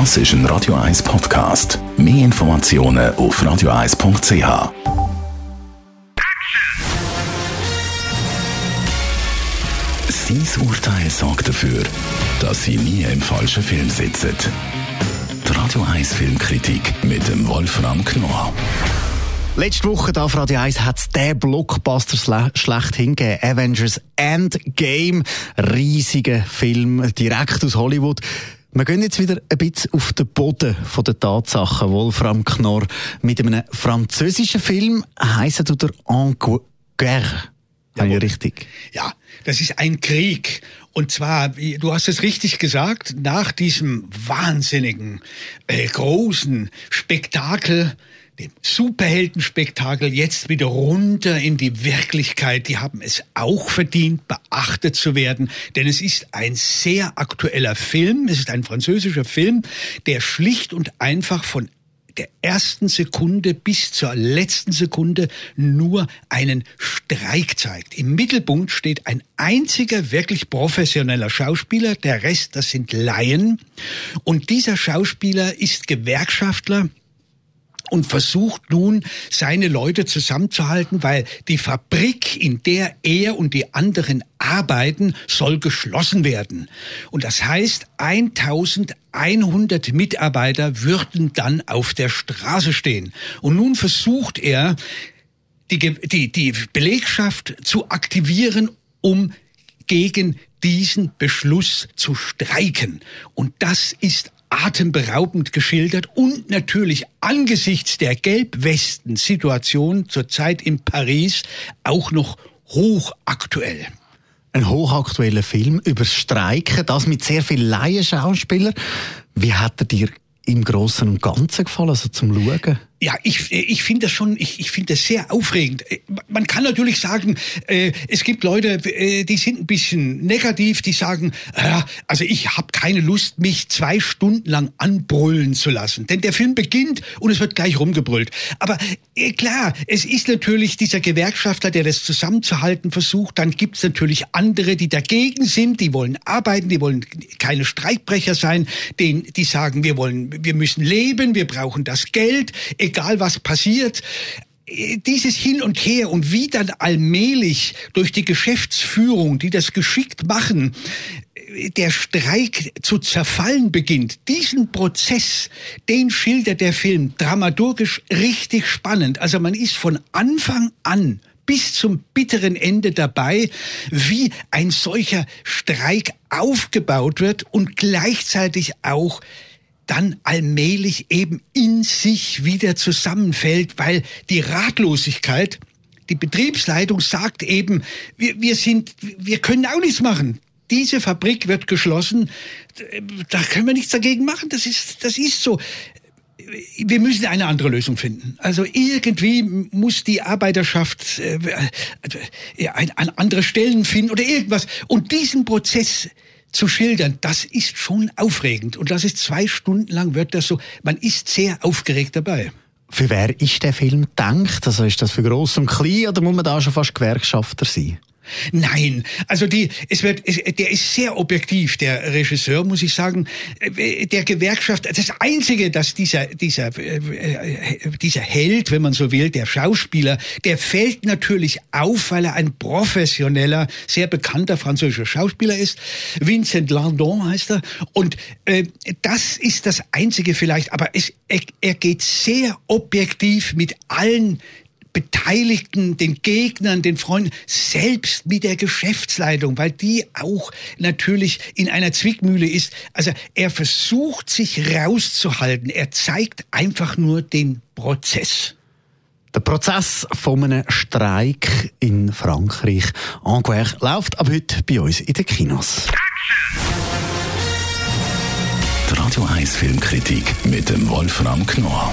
Das ist ein Radio 1 Podcast. Mehr Informationen auf radio1.ch. Sein Urteil sorgt dafür, dass Sie nie im falschen Film sitzen. Die Radio 1 Filmkritik mit dem Wolfram Knorr. Letzte Woche da auf Radio 1 hat es den Blockbuster schlecht hingegeben. Avengers Endgame. Riesiger Film, direkt aus Hollywood. Wir gehen jetzt wieder ein bisschen auf den Boden der Tatsachen. Wolfram Knorr mit einem französischen Film heisst er der En Guerre. Ja, ja, richtig. Ja, das ist ein Krieg. Und zwar, du hast es richtig gesagt, nach diesem wahnsinnigen, äh, großen Spektakel dem Superheldenspektakel jetzt wieder runter in die Wirklichkeit. Die haben es auch verdient, beachtet zu werden, denn es ist ein sehr aktueller Film. Es ist ein französischer Film, der schlicht und einfach von der ersten Sekunde bis zur letzten Sekunde nur einen Streik zeigt. Im Mittelpunkt steht ein einziger wirklich professioneller Schauspieler, der Rest, das sind Laien. Und dieser Schauspieler ist Gewerkschaftler, und versucht nun, seine Leute zusammenzuhalten, weil die Fabrik, in der er und die anderen arbeiten, soll geschlossen werden. Und das heißt, 1100 Mitarbeiter würden dann auf der Straße stehen. Und nun versucht er, die, die, die Belegschaft zu aktivieren, um gegen diesen Beschluss zu streiken. Und das ist atemberaubend geschildert und natürlich angesichts der Gelbwesten-Situation zurzeit in Paris auch noch hochaktuell. Ein hochaktueller Film über Streiken, das mit sehr vielen Laienschauspielern. Wie hat er dir im Großen und Ganzen gefallen, also zum Schauen? Ja, ich, ich finde das schon, ich, ich finde das sehr aufregend. Man kann natürlich sagen, äh, es gibt Leute, äh, die sind ein bisschen negativ, die sagen, äh, also ich habe keine Lust, mich zwei Stunden lang anbrüllen zu lassen. Denn der Film beginnt und es wird gleich rumgebrüllt. Aber äh, klar, es ist natürlich dieser Gewerkschafter, der das zusammenzuhalten versucht. Dann gibt es natürlich andere, die dagegen sind, die wollen arbeiten, die wollen keine Streikbrecher sein, den, die sagen, wir wollen, wir müssen leben, wir brauchen das Geld was passiert, dieses Hin und Her und wie dann allmählich durch die Geschäftsführung, die das geschickt machen, der Streik zu zerfallen beginnt, diesen Prozess, den schildert der Film dramaturgisch richtig spannend. Also man ist von Anfang an bis zum bitteren Ende dabei, wie ein solcher Streik aufgebaut wird und gleichzeitig auch dann allmählich eben in sich wieder zusammenfällt, weil die Ratlosigkeit, die Betriebsleitung sagt eben, wir, wir sind, wir können auch nichts machen. Diese Fabrik wird geschlossen, da können wir nichts dagegen machen. Das ist, das ist so wir müssen eine andere Lösung finden. Also irgendwie muss die Arbeiterschaft äh, äh, an andere Stellen finden oder irgendwas. Und diesen Prozess zu schildern, das ist schon aufregend. Und das ist zwei Stunden lang wird das so, man ist sehr aufgeregt dabei. Für wer ist der Film gedacht? Also ist das für Groß und Klein oder muss man da schon fast Gewerkschafter sein? Nein, also die, es wird, es, der ist sehr objektiv, der Regisseur, muss ich sagen. Äh, der Gewerkschaft, das Einzige, dass dieser, dieser, äh, äh, dieser Held, wenn man so will, der Schauspieler, der fällt natürlich auf, weil er ein professioneller, sehr bekannter französischer Schauspieler ist. Vincent Landon heißt er. Und äh, das ist das Einzige vielleicht, aber es, er, er geht sehr objektiv mit allen Beteiligten, den Gegnern, den Freunden, selbst mit der Geschäftsleitung, weil die auch natürlich in einer Zwickmühle ist. Also er versucht sich rauszuhalten. Er zeigt einfach nur den Prozess. Der Prozess von einem Streik in Frankreich, Anguer, läuft ab heute bei uns in den Kinos. Die Radio 1 Filmkritik mit dem Wolfram Knorr